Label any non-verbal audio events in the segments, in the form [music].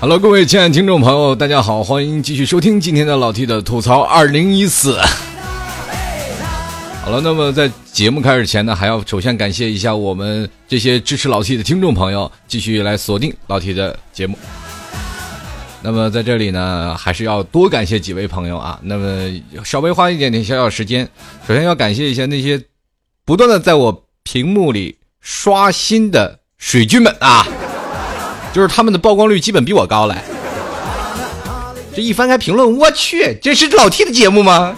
Hello，各位亲爱的听众朋友，大家好，欢迎继续收听今天的老 T 的吐槽二零一四。好了，那么在节目开始前呢，还要首先感谢一下我们这些支持老 T 的听众朋友，继续来锁定老 T 的节目。那么在这里呢，还是要多感谢几位朋友啊。那么稍微花一点点小小时间，首先要感谢一下那些不断的在我屏幕里刷新的水军们啊。就是他们的曝光率基本比我高来。这一翻开评论，我去，这是老 T 的节目吗？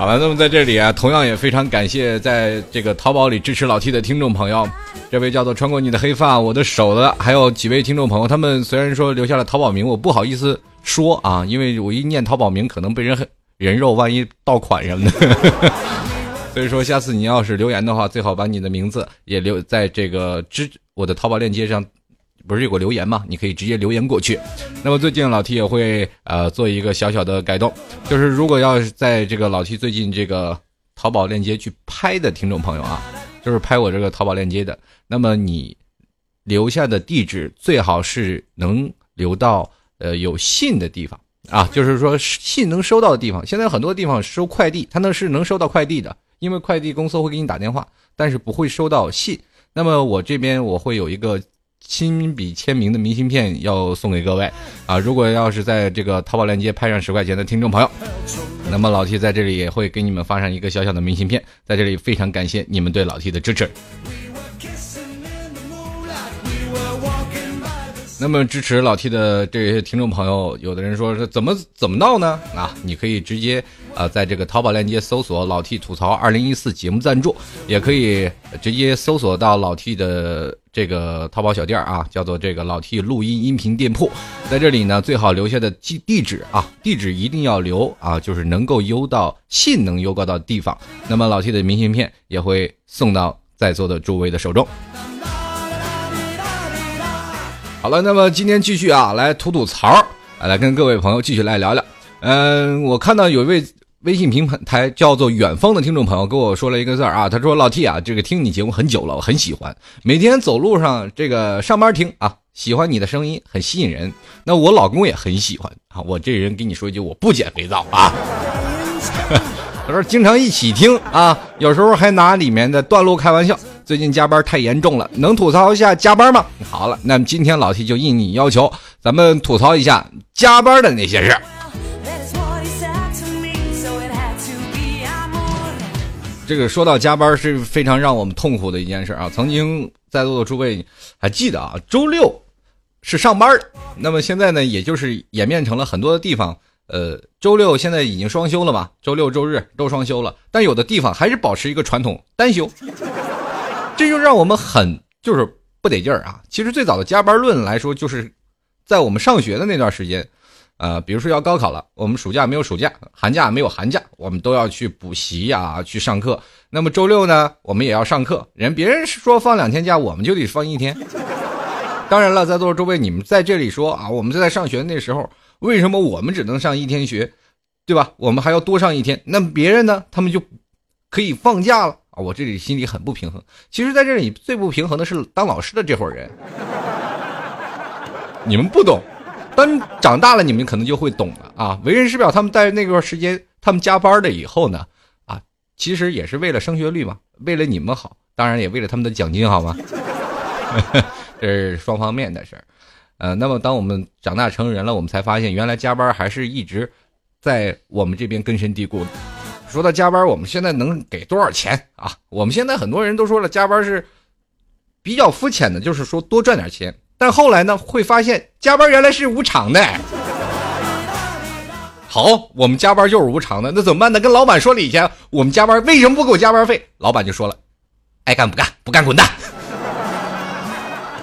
好了，那么在这里啊，同样也非常感谢在这个淘宝里支持老 T 的听众朋友，这位叫做穿过你的黑发，我的手的，还有几位听众朋友，他们虽然说留下了淘宝名，我不好意思说啊，因为我一念淘宝名，可能被人人肉，万一盗款什么的。[laughs] 所以说，下次你要是留言的话，最好把你的名字也留在这个支我的淘宝链接上，不是有个留言吗？你可以直接留言过去。那么最近老 T 也会呃做一个小小的改动，就是如果要是在这个老 T 最近这个淘宝链接去拍的听众朋友啊，就是拍我这个淘宝链接的，那么你留下的地址最好是能留到呃有信的地方啊，就是说信能收到的地方。现在很多地方收快递，它那是能收到快递的。因为快递公司会给你打电话，但是不会收到信。那么我这边我会有一个亲笔签名的明信片要送给各位啊！如果要是在这个淘宝链接拍上十块钱的听众朋友，[laughs] 那么老 T 在这里也会给你们发上一个小小的明信片。在这里非常感谢你们对老 T 的支持。那么支持老 T 的这些听众朋友，有的人说是怎么怎么闹呢？啊，你可以直接啊，在这个淘宝链接搜索“老 T 吐槽二零一四”节目赞助，也可以直接搜索到老 T 的这个淘宝小店啊，叫做这个老 T 录音音频店铺。在这里呢，最好留下的地地址啊，地址一定要留啊，就是能够邮到信能邮到到地方。那么老 T 的明信片也会送到在座的诸位的手中。好了，那么今天继续啊，来吐吐槽，来跟各位朋友继续来聊聊。嗯，我看到有一位微信平台叫做远方的听众朋友跟我说了一个字儿啊，他说老 T 啊，这个听你节目很久了，我很喜欢，每天走路上这个上班听啊，喜欢你的声音，很吸引人。那我老公也很喜欢啊，我这人跟你说一句，我不捡肥皂啊。他说经常一起听啊，有时候还拿里面的段落开玩笑。最近加班太严重了，能吐槽一下加班吗？好了，那么今天老 T 就应你要求，咱们吐槽一下加班的那些事儿。这个说到加班是非常让我们痛苦的一件事啊！曾经在座的诸位还记得啊，周六是上班的，那么现在呢，也就是演变成了很多的地方，呃，周六现在已经双休了嘛，周六周日都双休了，但有的地方还是保持一个传统单休。这就让我们很就是不得劲儿啊！其实最早的加班论来说，就是在我们上学的那段时间，呃，比如说要高考了，我们暑假没有暑假，寒假没有寒假，我们都要去补习呀，去上课。那么周六呢，我们也要上课。人别人说放两天假，我们就得放一天。当然了，在座的诸位，你们在这里说啊，我们在上学那时候，为什么我们只能上一天学，对吧？我们还要多上一天，那别人呢，他们就可以放假了。啊，我这里心里很不平衡。其实，在这里最不平衡的是当老师的这伙人。你们不懂，当长大了，你们可能就会懂了啊。为人师表，他们在那段时间，他们加班了以后呢，啊，其实也是为了升学率嘛，为了你们好，当然也为了他们的奖金，好吗？[laughs] 这是双方面的事儿。呃，那么当我们长大成人了，我们才发现，原来加班还是一直在我们这边根深蒂固的。说到加班，我们现在能给多少钱啊？我们现在很多人都说了，加班是比较肤浅的，就是说多赚点钱。但后来呢，会发现加班原来是无偿的。好，我们加班就是无偿的，那怎么办呢？跟老板说理去我们加班为什么不给我加班费？老板就说了，爱干不干，不干滚蛋。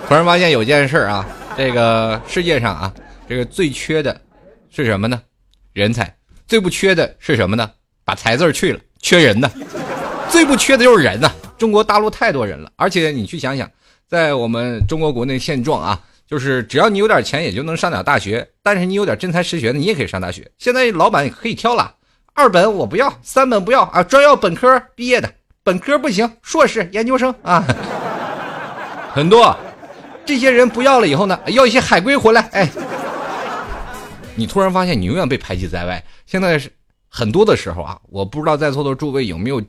突然发现有件事啊，这个世界上啊，这个最缺的是什么呢？人才。最不缺的是什么呢？把“才”字去了，缺人呢，最不缺的就是人呢。中国大陆太多人了，而且你去想想，在我们中国国内现状啊，就是只要你有点钱，也就能上点大学。但是你有点真才实学的，你也可以上大学。现在老板可以挑了，二本我不要，三本不要啊，专要本科毕业的，本科不行，硕士、研究生啊，很多。这些人不要了以后呢，要一些海归回来，哎，你突然发现你永远被排挤在外。现在是很多的时候啊，我不知道在座的诸位有没有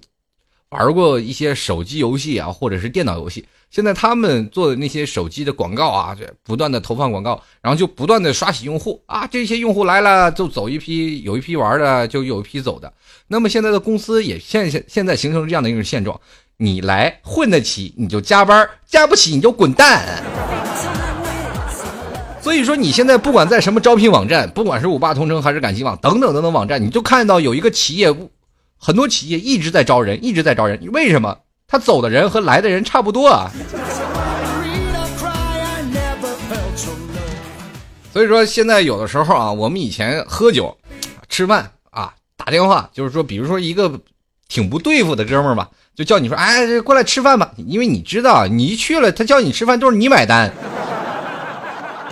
玩过一些手机游戏啊，或者是电脑游戏。现在他们做的那些手机的广告啊，这不断的投放广告，然后就不断的刷洗用户啊，这些用户来了就走一批，有一批玩的就有一批走的。那么现在的公司也现现现在形成这样的一种现状。你来混得起，你就加班；加不起，你就滚蛋。所以说，你现在不管在什么招聘网站，不管是五八同城还是赶集网等等等等网站，你就看到有一个企业，很多企业一直在招人，一直在招人。为什么？他走的人和来的人差不多啊。所以说，现在有的时候啊，我们以前喝酒、吃饭啊，打电话，就是说，比如说一个挺不对付的哥们儿吧。就叫你说，哎，过来吃饭吧，因为你知道，你一去了，他叫你吃饭都是你买单，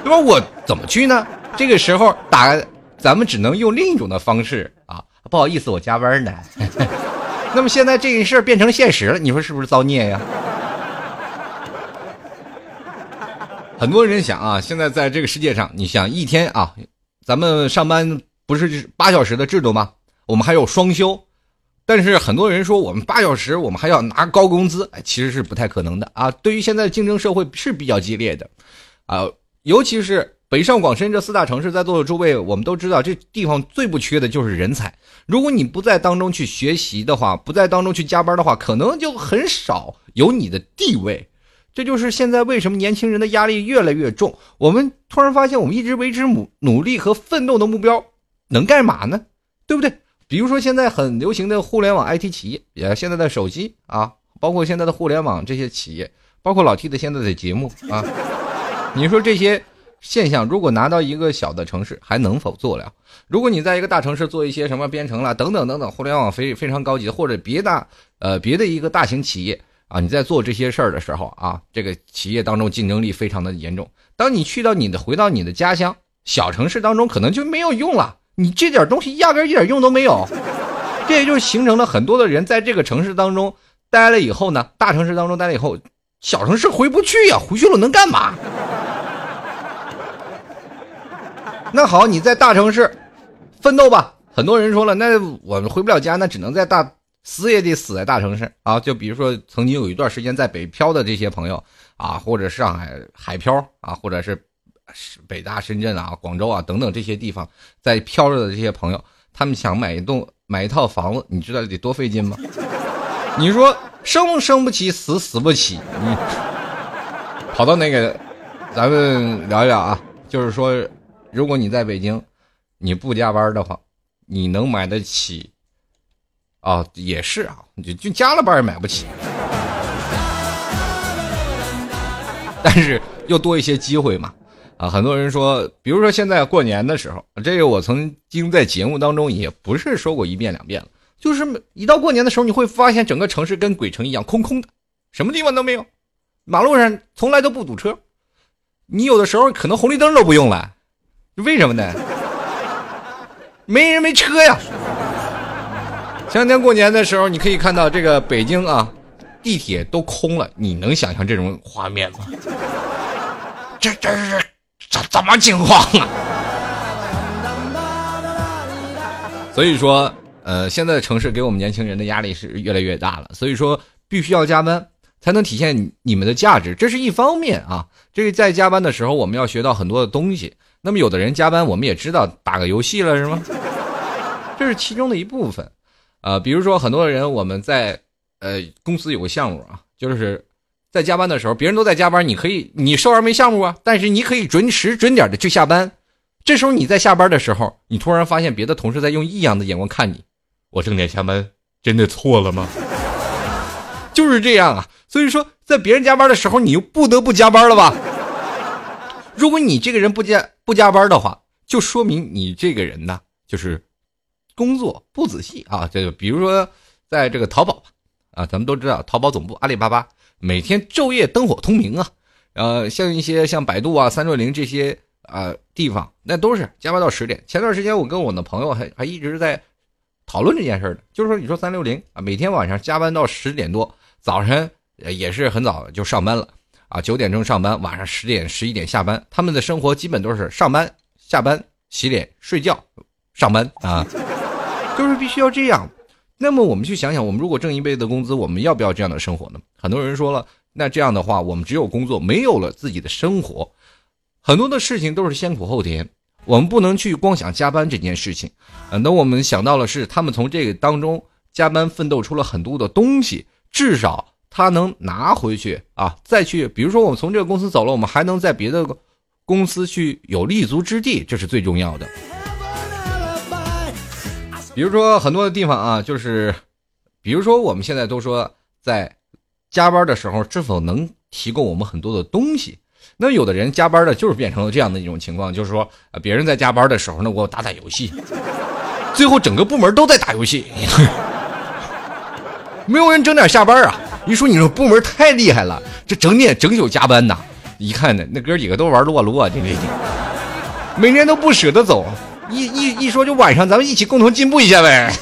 对吧？我怎么去呢？这个时候打，咱们只能用另一种的方式，不好意思，我加班呢。[laughs] 那么现在这个事变成现实了，你说是不是造孽呀？很多人想啊，现在在这个世界上，你想一天啊，咱们上班不是八小时的制度吗？我们还有双休。但是很多人说我们八小时，我们还要拿高工资，哎，其实是不太可能的啊。对于现在竞争社会是比较激烈的，啊，尤其是北上广深这四大城市，在座的诸位，我们都知道这地方最不缺的就是人才。如果你不在当中去学习的话，不在当中去加班的话，可能就很少有你的地位。这就是现在为什么年轻人的压力越来越重。我们突然发现，我们一直维持努努力和奋斗的目标，能干嘛呢？对不对？比如说，现在很流行的互联网 IT 企业，也现在的手机啊，包括现在的互联网这些企业，包括老 T 的现在的节目啊，你说这些现象，如果拿到一个小的城市，还能否做了？如果你在一个大城市做一些什么编程了等等等等，互联网非非常高级的，或者别的呃别的一个大型企业啊，你在做这些事儿的时候啊，这个企业当中竞争力非常的严重。当你去到你的回到你的家乡小城市当中，可能就没有用了。你这点东西压根一点用都没有，这也就形成了很多的人在这个城市当中待了以后呢，大城市当中待了以后，小城市回不去呀，回去了能干嘛？[laughs] 那好，你在大城市奋斗吧。很多人说了，那我们回不了家，那只能在大死也得死在大城市啊。就比如说曾经有一段时间在北漂的这些朋友啊，或者上海海漂啊，或者是。北大、深圳啊、广州啊等等这些地方，在飘着的这些朋友，他们想买一栋、买一套房子，你知道得多费劲吗？[laughs] 你说生生不起，死死不起，你跑到那个，咱们聊一聊啊，就是说，如果你在北京，你不加班的话，你能买得起？啊，也是啊，就就加了班也买不起，[laughs] 但是又多一些机会嘛。啊，很多人说，比如说现在过年的时候，这个我曾经在节目当中也不是说过一遍两遍了，就是一到过年的时候，你会发现整个城市跟鬼城一样空空的，什么地方都没有，马路上从来都不堵车，你有的时候可能红绿灯都不用了，为什么呢？没人没车呀。前两天过年的时候，你可以看到这个北京啊，地铁都空了，你能想象这种画面吗？这这是。怎怎么情况啊？所以说，呃，现在的城市给我们年轻人的压力是越来越大了。所以说，必须要加班，才能体现你们的价值，这是一方面啊。这个在加班的时候，我们要学到很多的东西。那么，有的人加班，我们也知道打个游戏了，是吗？[laughs] 这是其中的一部分。呃，比如说，很多人我们在呃公司有个项目啊，就是。在加班的时候，别人都在加班，你可以你收完没项目啊，但是你可以准时准点的去下班。这时候你在下班的时候，你突然发现别的同事在用异样的眼光看你，我正点下班，真的错了吗？[laughs] 就是这样啊。所以说，在别人加班的时候，你又不得不加班了吧？如果你这个人不加不加班的话，就说明你这个人呢，就是工作不仔细啊。这个比如说。在这个淘宝啊，咱们都知道淘宝总部阿里巴巴每天昼夜灯火通明啊，呃，像一些像百度啊、三六零这些啊地方，那都是加班到十点。前段时间我跟我的朋友还还一直在讨论这件事呢，就是说你说三六零啊，每天晚上加班到十点多，早晨也是很早就上班了啊，九点钟上班，晚上十点十一点下班，他们的生活基本都是上班、下班、洗脸、睡觉、上班啊。就是必须要这样，那么我们去想想，我们如果挣一辈子的工资，我们要不要这样的生活呢？很多人说了，那这样的话，我们只有工作，没有了自己的生活，很多的事情都是先苦后甜。我们不能去光想加班这件事情，啊，那我们想到了是他们从这个当中加班奋斗出了很多的东西，至少他能拿回去啊，再去，比如说我们从这个公司走了，我们还能在别的公司去有立足之地，这是最重要的。比如说很多的地方啊，就是，比如说我们现在都说在加班的时候，是否能提供我们很多的东西？那有的人加班的就是变成了这样的一种情况，就是说，别人在加班的时候呢，我打打游戏，[laughs] 最后整个部门都在打游戏，没有人整点下班啊！一说你说部门太厉害了，这整点整宿加班呐！一看呢，那哥几个都玩撸啊撸啊，这这，每天都不舍得走。一一一说就晚上，咱们一起共同进步一下呗。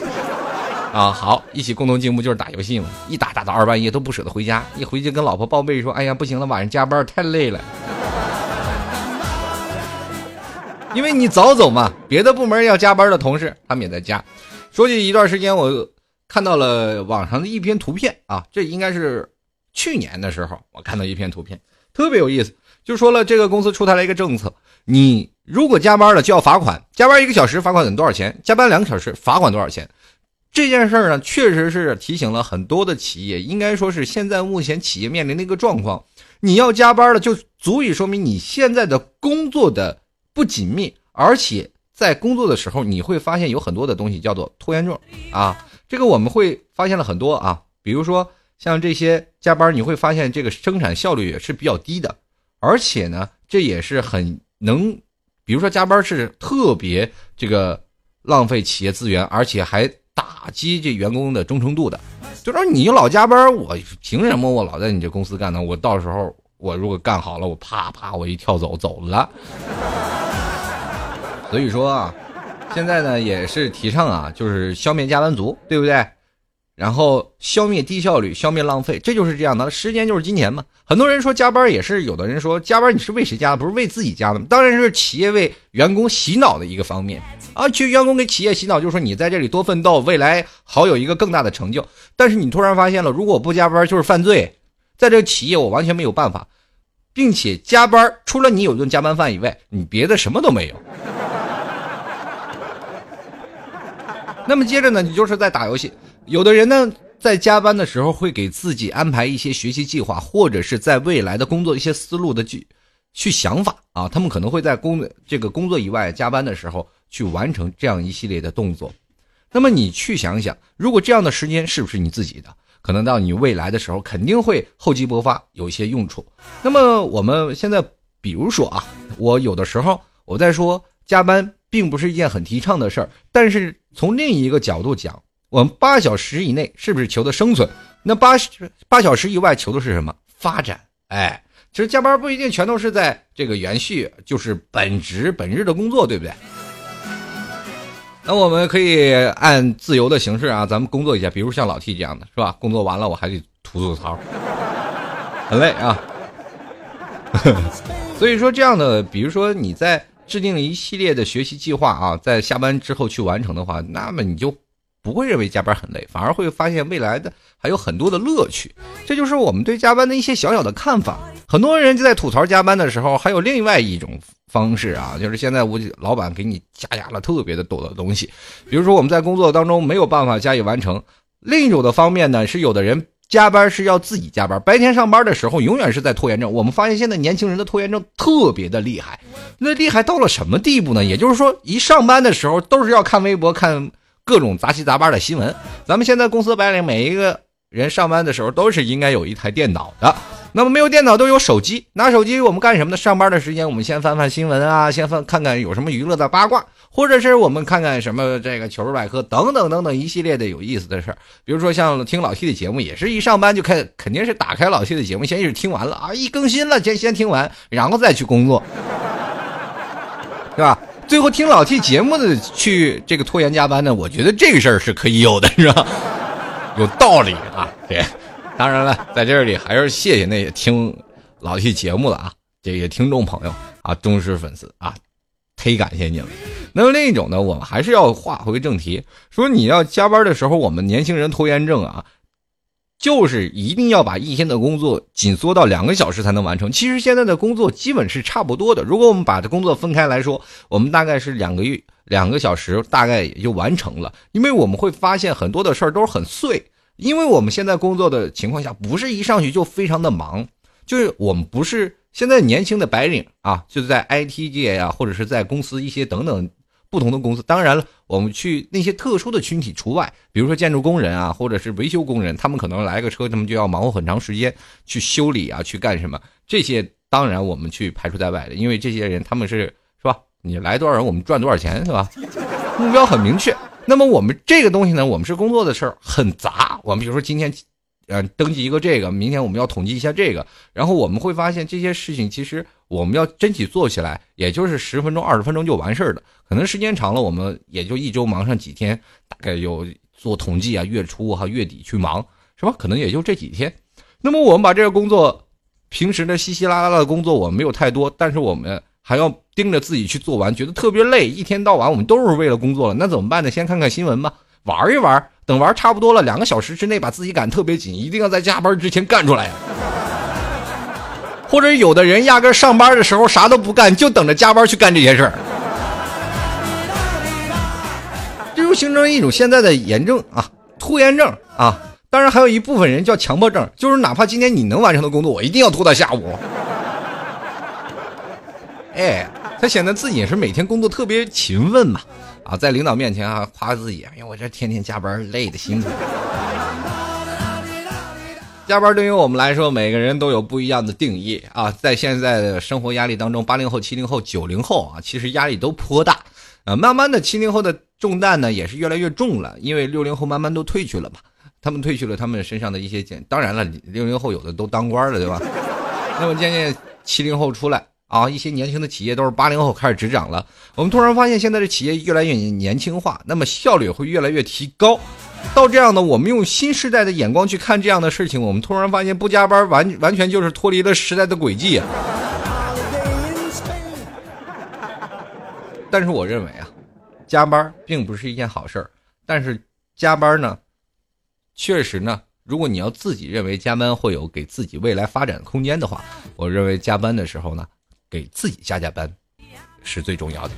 [laughs] 啊，好，一起共同进步就是打游戏嘛，一打打到二半夜都不舍得回家，一回去跟老婆报备说：“哎呀，不行了，晚上加班太累了。”因为你早走嘛，别的部门要加班的同事他们也在加。说起一段时间，我看到了网上的一篇图片啊，这应该是去年的时候我看到一篇图片，特别有意思，就说了这个公司出台了一个政策，你。如果加班了就要罚款，加班一个小时罚款等多少钱？加班两个小时罚款多少钱？这件事儿呢，确实是提醒了很多的企业，应该说是现在目前企业面临的一个状况。你要加班了，就足以说明你现在的工作的不紧密，而且在工作的时候，你会发现有很多的东西叫做拖延症啊。这个我们会发现了很多啊，比如说像这些加班，你会发现这个生产效率也是比较低的，而且呢，这也是很能。比如说加班是特别这个浪费企业资源，而且还打击这员工的忠诚度的。就说你老加班，我凭什么我老在你这公司干呢？我到时候我如果干好了，我啪啪我一跳走走了。所以说啊，现在呢也是提倡啊，就是消灭加班族，对不对？然后消灭低效率，消灭浪费，这就是这样的。时间就是金钱嘛。很多人说加班也是，有的人说加班你是为谁加的？不是为自己加的吗？当然是企业为员工洗脑的一个方面啊。去员工给企业洗脑，就是说你在这里多奋斗，未来好有一个更大的成就。但是你突然发现了，如果不加班就是犯罪，在这个企业我完全没有办法，并且加班除了你有顿加班饭以外，你别的什么都没有。那么接着呢，你就是在打游戏。有的人呢，在加班的时候会给自己安排一些学习计划，或者是在未来的工作一些思路的去去想法啊。他们可能会在工这个工作以外加班的时候去完成这样一系列的动作。那么你去想想，如果这样的时间是不是你自己的？可能到你未来的时候肯定会厚积薄发，有一些用处。那么我们现在比如说啊，我有的时候我在说加班并不是一件很提倡的事儿，但是从另一个角度讲。我们八小时以内是不是求的生存？那八八小时以外求的是什么？发展。哎，其实加班不一定全都是在这个延续，就是本职本日的工作，对不对？那我们可以按自由的形式啊，咱们工作一下，比如像老 T 这样的，是吧？工作完了我还得吐吐槽，很累啊。[laughs] 所以说这样的，比如说你在制定了一系列的学习计划啊，在下班之后去完成的话，那么你就。不会认为加班很累，反而会发现未来的还有很多的乐趣。这就是我们对加班的一些小小的看法。很多人就在吐槽加班的时候，还有另外一种方式啊，就是现在我老板给你加压了特别的多的东西，比如说我们在工作当中没有办法加以完成。另一种的方面呢，是有的人加班是要自己加班，白天上班的时候永远是在拖延症。我们发现现在年轻人的拖延症特别的厉害，那厉害到了什么地步呢？也就是说，一上班的时候都是要看微博看。各种杂七杂八的新闻，咱们现在公司白领每一个人上班的时候都是应该有一台电脑的。那么没有电脑都有手机，拿手机我们干什么呢？上班的时间我们先翻翻新闻啊，先翻看看有什么娱乐的八卦，或者是我们看看什么这个糗事百科等等等等一系列的有意思的事儿。比如说像听老 T 的节目，也是一上班就开，肯定是打开老 T 的节目，先是听完了啊，一更新了先先听完，然后再去工作，是吧？最后听老 T 节目的去这个拖延加班呢，我觉得这个事儿是可以有的，是吧？有道理啊，对。当然了，在这里还是谢谢那些听老 T 节目的啊，这些听众朋友啊，忠实粉丝啊，忒感谢你了。那么另一种呢，我们还是要话回正题，说你要加班的时候，我们年轻人拖延症啊，就是一定要把一天的工作紧缩到两个小时才能完成。其实现在的工作基本是差不多的，如果我们把这工作分开来说，我们大概是两个月两个小时，大概也就完成了。因为我们会发现很多的事儿都是很碎。因为我们现在工作的情况下，不是一上去就非常的忙，就是我们不是现在年轻的白领啊，就是在 IT 界呀，或者是在公司一些等等不同的公司。当然了，我们去那些特殊的群体除外，比如说建筑工人啊，或者是维修工人，他们可能来个车，他们就要忙活很长时间去修理啊，去干什么？这些当然我们去排除在外的，因为这些人他们是是吧？你来多少人，我们赚多少钱，是吧？目标很明确。那么我们这个东西呢，我们是工作的事儿很杂。我们比如说今天，呃，登记一个这个，明天我们要统计一下这个，然后我们会发现这些事情其实我们要真起做起来，也就是十分钟、二十分钟就完事儿了。可能时间长了，我们也就一周忙上几天，大概有做统计啊，月初哈、月底去忙，是吧？可能也就这几天。那么我们把这个工作，平时的稀稀拉拉的工作我们没有太多，但是我们。还要盯着自己去做完，觉得特别累。一天到晚我们都是为了工作了，那怎么办呢？先看看新闻吧，玩一玩。等玩差不多了，两个小时之内把自己赶特别紧，一定要在加班之前干出来。或者有的人压根上班的时候啥都不干，就等着加班去干这些事儿。这就形成一种现在的炎症啊，拖延症啊。当然还有一部分人叫强迫症，就是哪怕今天你能完成的工作，我一定要拖到下午。哎，他显得自己是每天工作特别勤奋嘛，啊，在领导面前啊夸自己，哎呀，我这天天加班累的辛苦。加班对于我们来说，每个人都有不一样的定义啊。在现在的生活压力当中，八零后、七零后、九零后啊，其实压力都颇大。啊，慢慢的，七零后的重担呢也是越来越重了，因为六零后慢慢都退去了嘛，他们退去了他们身上的一些减。当然了，六零后有的都当官了，对吧？那么渐渐七零后出来。啊，一些年轻的企业都是八零后开始执掌了。我们突然发现，现在的企业越来越年轻化，那么效率会越来越提高。到这样的，我们用新时代的眼光去看这样的事情，我们突然发现，不加班完完全就是脱离了时代的轨迹。但是我认为啊，加班并不是一件好事儿。但是加班呢，确实呢。如果你要自己认为加班会有给自己未来发展的空间的话，我认为加班的时候呢，给自己加加班是最重要的。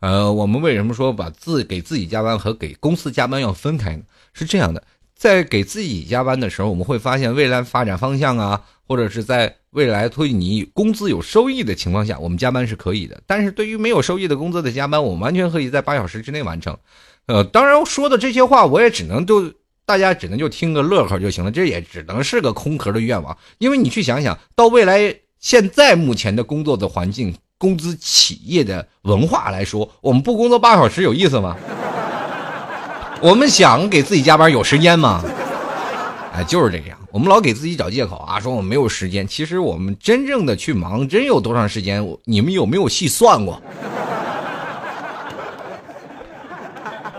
呃，我们为什么说把自给自己加班和给公司加班要分开呢？是这样的，在给自己加班的时候，我们会发现未来发展方向啊，或者是在未来推你工资有收益的情况下，我们加班是可以的。但是对于没有收益的工资的加班，我们完全可以在八小时之内完成。呃，当然说的这些话，我也只能就。大家只能就听个乐呵就行了，这也只能是个空壳的愿望。因为你去想想到未来，现在目前的工作的环境、工资、企业的文化来说，我们不工作八小时有意思吗？我们想给自己加班有时间吗？哎，就是这样。我们老给自己找借口啊，说我没有时间。其实我们真正的去忙，真有多长时间？你们有没有细算过？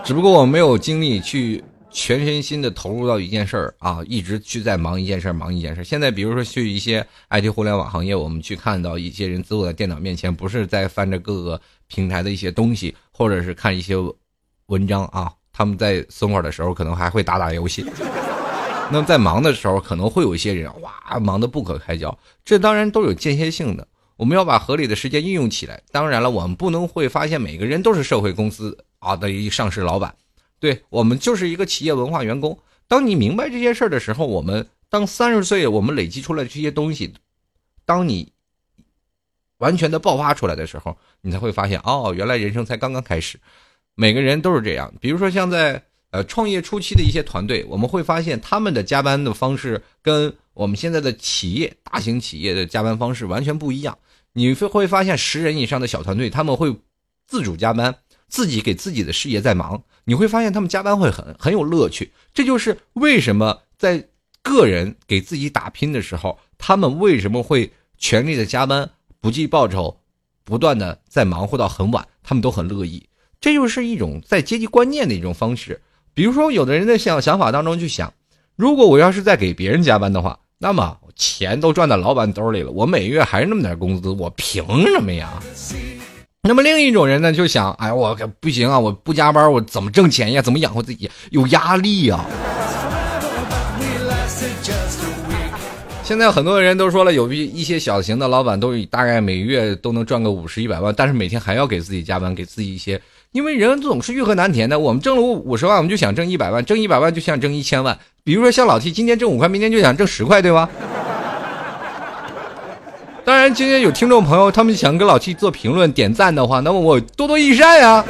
只不过我没有精力去。全身心的投入到一件事儿啊，一直去在忙一件事儿，忙一件事儿。现在比如说去一些 IT 互联网行业，我们去看到一些人坐在电脑面前，不是在翻着各个平台的一些东西，或者是看一些文章啊，他们在松会的时候可能还会打打游戏。那么在忙的时候，可能会有一些人哇，忙得不可开交。这当然都有间歇性的，我们要把合理的时间运用起来。当然了，我们不能会发现每个人都是社会公司啊的一上市老板。对我们就是一个企业文化员工。当你明白这些事儿的时候，我们当三十岁，我们累积出来这些东西，当你完全的爆发出来的时候，你才会发现，哦，原来人生才刚刚开始。每个人都是这样。比如说，像在呃创业初期的一些团队，我们会发现他们的加班的方式跟我们现在的企业、大型企业的加班方式完全不一样。你会会发现，十人以上的小团队，他们会自主加班。自己给自己的事业在忙，你会发现他们加班会很很有乐趣。这就是为什么在个人给自己打拼的时候，他们为什么会全力的加班，不计报酬，不断的在忙活到很晚，他们都很乐意。这就是一种在阶级观念的一种方式。比如说，有的人在想想法当中去想，如果我要是在给别人加班的话，那么钱都赚到老板兜里了，我每月还是那么点工资，我凭什么呀？那么另一种人呢，就想，哎，我可不行啊，我不加班，我怎么挣钱呀？怎么养活自己？有压力呀。现在很多人都说了，有一一些小型的老板都大概每月都能赚个五十一百万，但是每天还要给自己加班，给自己一些。因为人总是欲壑难填的，我们挣了五十万，我们就想挣一百万，挣一百万就想挣一千万。比如说像老 T，今天挣五块，明天就想挣十块，对吧？当然，今天有听众朋友他们想跟老七做评论、点赞的话，那么我多多益善呀。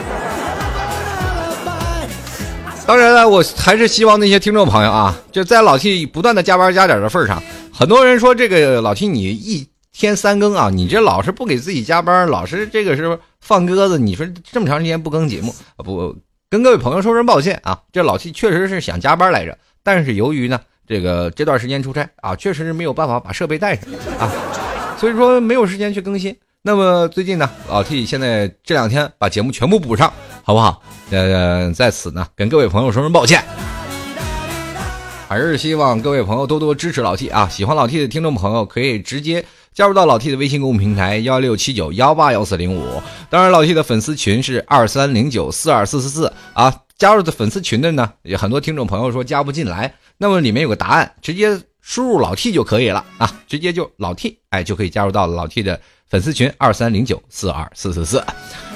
当然了，我还是希望那些听众朋友啊，就在老七不断的加班加点的份上，很多人说这个老七你一天三更啊，你这老是不给自己加班，老是这个是。放鸽子，你说这么长时间不更节目，不跟各位朋友说声抱歉啊！这老七确实是想加班来着，但是由于呢，这个这段时间出差啊，确实是没有办法把设备带上啊，所以说没有时间去更新。那么最近呢，老 T 现在这两天把节目全部补上，好不好？呃，在此呢，跟各位朋友说声抱歉，还是希望各位朋友多多支持老 T 啊！喜欢老 T 的听众朋友可以直接。加入到老 T 的微信公众平台幺六七九幺八幺四零五，当然老 T 的粉丝群是二三零九四二四四四啊。加入的粉丝群的呢，有很多听众朋友说加不进来，那么里面有个答案，直接输入老 T 就可以了啊，直接就老 T，哎，就可以加入到老 T 的粉丝群二三零九四二四四四。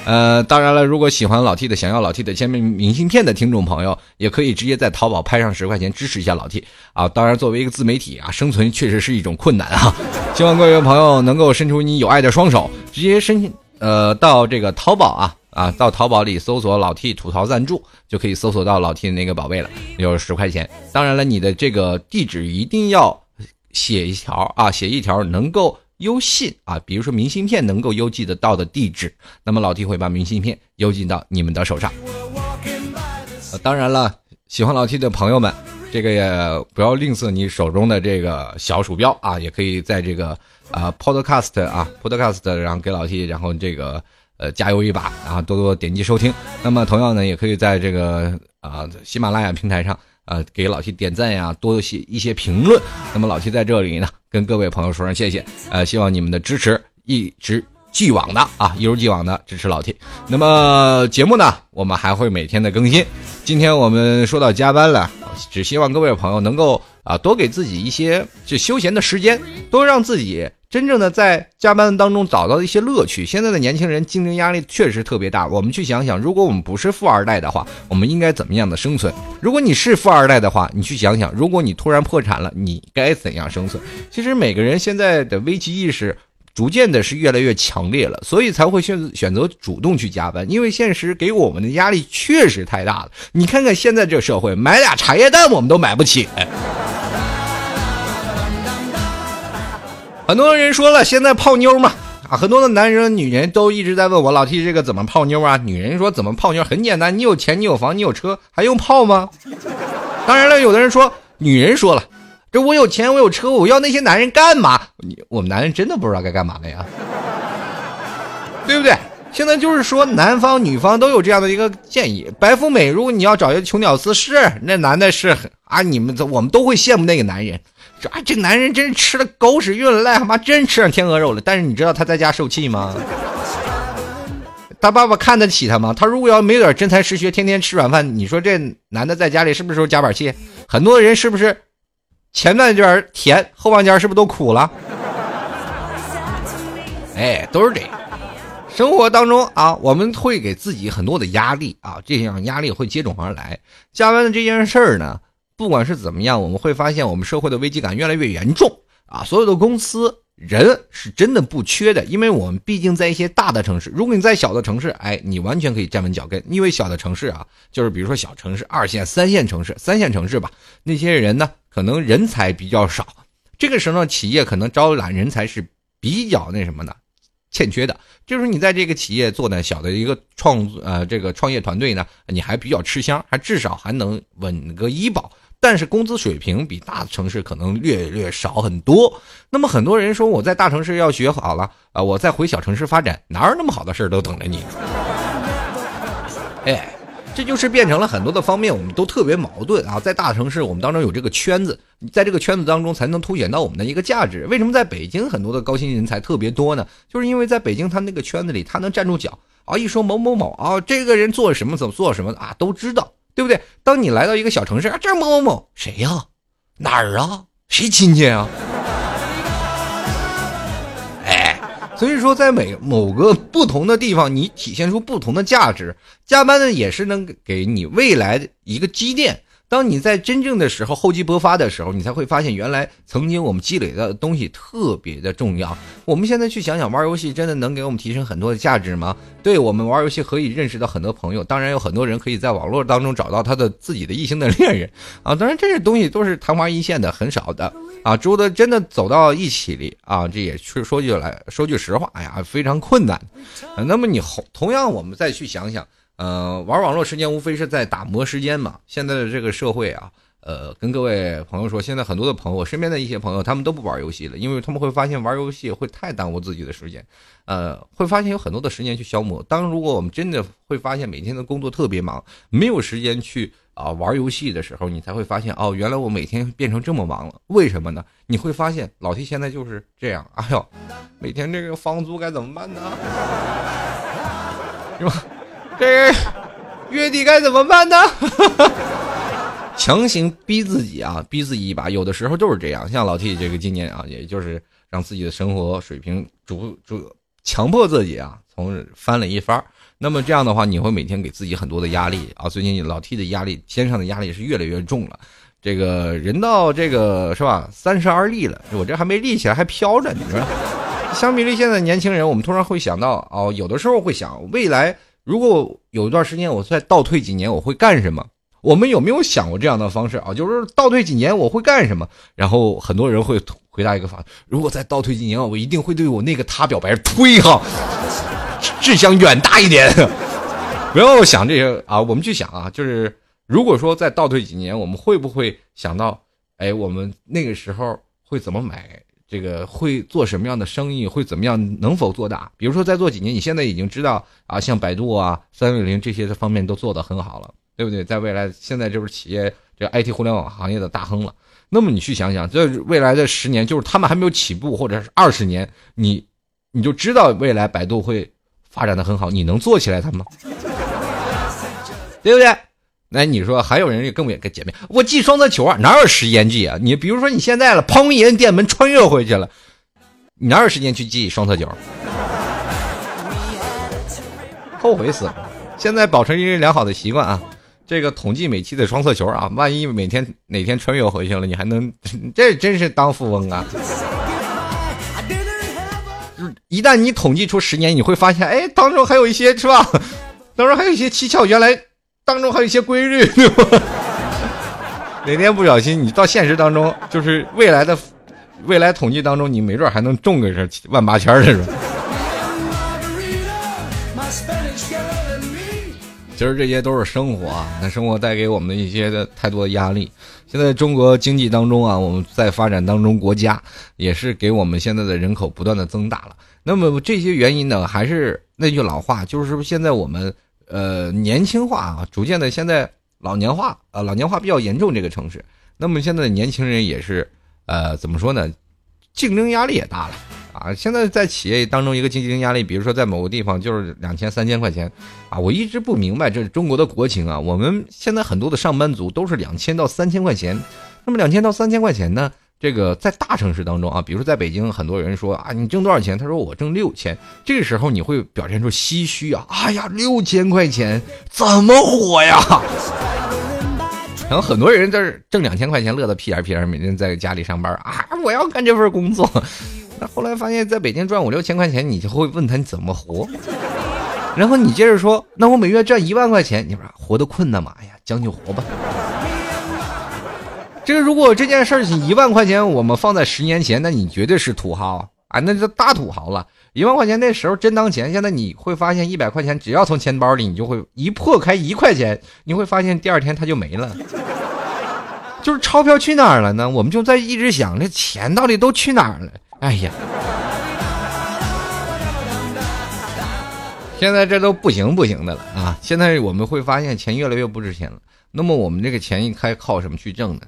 呃，当然了，如果喜欢老 T 的，想要老 T 的签名明信片的听众朋友，也可以直接在淘宝拍上十块钱支持一下老 T 啊。当然，作为一个自媒体啊，生存确实是一种困难啊。[laughs] 希望各位朋友能够伸出你有爱的双手，直接申呃到这个淘宝啊啊，到淘宝里搜索老 T 吐槽赞助，就可以搜索到老 T 的那个宝贝了，有十块钱。当然了，你的这个地址一定要写一条啊，写一条能够。邮信啊，比如说明信片能够邮寄得到的地址，那么老 T 会把明信片邮寄到你们的手上。当然了，喜欢老 T 的朋友们，这个也不要吝啬你手中的这个小鼠标啊，也可以在这个啊 Podcast 啊 Podcast，然后给老 T，然后这个呃加油一把，然后多多点击收听。那么同样呢，也可以在这个啊喜马拉雅平台上。呃，给老 T 点赞呀，多写一些评论。那么老 T 在这里呢，跟各位朋友说声谢谢。呃，希望你们的支持一直既往的啊，一如既往的支持老 T。那么节目呢，我们还会每天的更新。今天我们说到加班了，只希望各位朋友能够啊，多给自己一些就休闲的时间，多让自己。真正的在加班当中找到一些乐趣。现在的年轻人竞争压力确实特别大。我们去想想，如果我们不是富二代的话，我们应该怎么样的生存？如果你是富二代的话，你去想想，如果你突然破产了，你该怎样生存？其实每个人现在的危机意识逐渐的是越来越强烈了，所以才会选选择主动去加班。因为现实给我们的压力确实太大了。你看看现在这社会，买俩茶叶蛋我们都买不起。很多人说了，现在泡妞嘛，啊，很多的男人、女人都一直在问我老 T 这个怎么泡妞啊？女人说怎么泡妞很简单，你有钱，你有房，你有车，还用泡吗？当然了，有的人说，女人说了，这我有钱，我有车，我要那些男人干嘛？你我们男人真的不知道该干嘛了呀，对不对？现在就是说，男方女方都有这样的一个建议。白富美，如果你要找一个穷屌丝，是那男的是啊，你们我们都会羡慕那个男人。说啊，这男人真是吃了狗屎运了，癞蛤蟆真吃上天鹅肉了。但是你知道他在家受气吗？[laughs] 他爸爸看得起他吗？他如果要没点真才实学，天天吃软饭，你说这男的在家里是不是夹板气？很多人是不是前半截甜，后半截是不是都苦了？哎，都是这样。生活当中啊，我们会给自己很多的压力啊，这样压力会接踵而来。加班的这件事儿呢？不管是怎么样，我们会发现我们社会的危机感越来越严重啊！所有的公司人是真的不缺的，因为我们毕竟在一些大的城市。如果你在小的城市，哎，你完全可以站稳脚跟，因为小的城市啊，就是比如说小城市、二线、三线城市、三线城市吧，那些人呢，可能人才比较少，这个时候呢企业可能招揽人才是比较那什么的，欠缺的。就是你在这个企业做呢小的一个创呃这个创业团队呢，你还比较吃香，还至少还能稳个医保。但是工资水平比大城市可能略略少很多。那么很多人说我在大城市要学好了啊，我再回小城市发展，哪有那么好的事儿都等着你？哎，这就是变成了很多的方面，我们都特别矛盾啊。在大城市，我们当中有这个圈子，在这个圈子当中才能凸显到我们的一个价值。为什么在北京很多的高薪人才特别多呢？就是因为在北京他那个圈子里，他能站住脚啊，一说某某某啊，这个人做什么怎么做什么啊，都知道。对不对？当你来到一个小城市，啊这某某某谁呀？哪儿啊？谁亲戚啊？哎，所以说，在每某个不同的地方，你体现出不同的价值。加班呢，也是能给你未来的一个积淀。当你在真正的时候厚积薄发的时候，你才会发现原来曾经我们积累的东西特别的重要。我们现在去想想，玩游戏真的能给我们提升很多的价值吗？对我们玩游戏可以认识到很多朋友，当然有很多人可以在网络当中找到他的自己的异性的恋人啊。当然这些东西都是昙花一现的，很少的啊。之后的真的走到一起里啊，这也是说句来说句实话，哎呀，非常困难。那么你同同样，我们再去想想。呃，玩网络时间无非是在打磨时间嘛。现在的这个社会啊，呃，跟各位朋友说，现在很多的朋友，我身边的一些朋友，他们都不玩游戏了，因为他们会发现玩游戏会太耽误自己的时间，呃，会发现有很多的时间去消磨。当如果我们真的会发现每天的工作特别忙，没有时间去啊玩游戏的时候，你才会发现哦，原来我每天变成这么忙了。为什么呢？你会发现老 T 现在就是这样。哎呦，每天这个房租该怎么办呢？[laughs] 是吧？这月底该怎么办呢？[laughs] 强行逼自己啊，逼自己一把，有的时候就是这样。像老 T 这个今年啊，也就是让自己的生活水平逐逐强迫自己啊，从翻了一番。那么这样的话，你会每天给自己很多的压力啊。最近老 T 的压力，肩上的压力是越来越重了。这个人到这个是吧，三十而立了，我这还没立起来，还飘着，你说。相比于现在年轻人，我们突然会想到哦，有的时候会想未来。如果有一段时间我再倒退几年，我会干什么？我们有没有想过这样的方式啊？就是倒退几年我会干什么？然后很多人会回答一个法：如果再倒退几年，我一定会对我那个他表白。推哈，志向远大一点，[laughs] 不要想这些啊！我们去想啊，就是如果说再倒退几年，我们会不会想到？哎，我们那个时候会怎么买？这个会做什么样的生意？会怎么样？能否做大？比如说再做几年，你现在已经知道啊，像百度啊、三六零这些的方面都做得很好了，对不对？在未来，现在就是企业这 IT 互联网行业的大亨了。那么你去想想，这未来的十年，就是他们还没有起步，或者是二十年，你你就知道未来百度会发展的很好，你能做起来它吗？对不对？那你说还有人也更不也跟姐妹？我记双色球啊，哪有时间记啊？你比如说你现在了，砰一摁电门穿越回去了，你哪有时间去记双色球？后悔死了！现在保持一个良好的习惯啊，这个统计每期的双色球啊，万一每天哪天穿越回去了，你还能 [laughs] 这真是当富翁啊！一旦你统计出十年，你会发现，哎，当中还有一些是吧？当中还有一些蹊跷，原来。当中还有一些规律，[laughs] 对吧？哪天不小心，你到现实当中，就是未来的未来统计当中，你没准还能中个是万八千的是吧？其实这些都是生活啊，那生活带给我们的一些的太多的压力。现在中国经济当中啊，我们在发展当中，国家也是给我们现在的人口不断的增大了。那么这些原因呢，还是那句老话，就是现在我们。呃，年轻化啊，逐渐的现在老年化啊，老年化比较严重。这个城市，那么现在的年轻人也是，呃，怎么说呢？竞争压力也大了啊。现在在企业当中，一个竞争压力，比如说在某个地方就是两千、三千块钱啊。我一直不明白，这是中国的国情啊。我们现在很多的上班族都是两千到三千块钱，那么两千到三千块钱呢？这个在大城市当中啊，比如说在北京，很多人说啊，你挣多少钱？他说我挣六千。这个时候你会表现出唏嘘啊，哎呀，六千块钱怎么活呀？然后很多人在这挣两千块钱，乐得屁颠屁颠，每天在家里上班啊，我要干这份工作。那后来发现，在北京赚五六千块钱，你就会问他你怎么活？然后你接着说，那我每月赚一万块钱，你说活得困难吗？哎呀，将就活吧。这个如果这件事情一万块钱，我们放在十年前，那你绝对是土豪啊，那就大土豪了。一万块钱那时候真当钱，现在你会发现一百块钱只要从钱包里，你就会一破开一块钱，你会发现第二天它就没了。[laughs] 就是钞票去哪儿了呢？我们就在一直想，这钱到底都去哪儿了？哎呀，现在这都不行不行的了啊！现在我们会发现钱越来越不值钱了。那么我们这个钱应该靠什么去挣呢？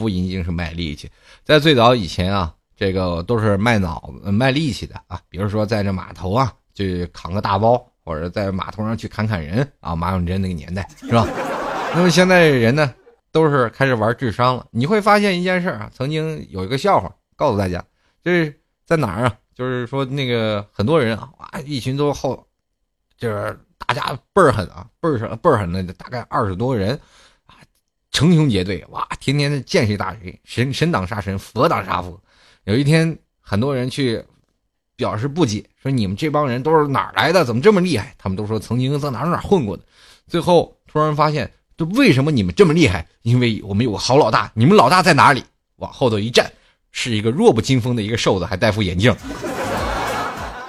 不一定是卖力气，在最早以前啊，这个都是卖脑子、卖力气的啊。比如说在这码头啊，就扛个大包，或者在码头上去砍砍人啊。马永贞那个年代是吧？那么现在人呢？都是开始玩智商了。你会发现一件事啊，曾经有一个笑话告诉大家，这是在哪儿啊？就是说那个很多人啊，哇，一群都后，就是大家倍儿狠啊，倍儿狠倍儿狠的，大概二十多个人，成群结队，哇，天天的见谁打谁，神神挡杀神，佛挡杀佛。有一天，很多人去表示不解，说你们这帮人都是哪儿来的？怎么这么厉害？他们都说曾经在哪儿哪儿混过的。最后突然发现。就为什么你们这么厉害？因为我们有个好老大。你们老大在哪里？往后头一站，是一个弱不禁风的一个瘦子，还戴副眼镜。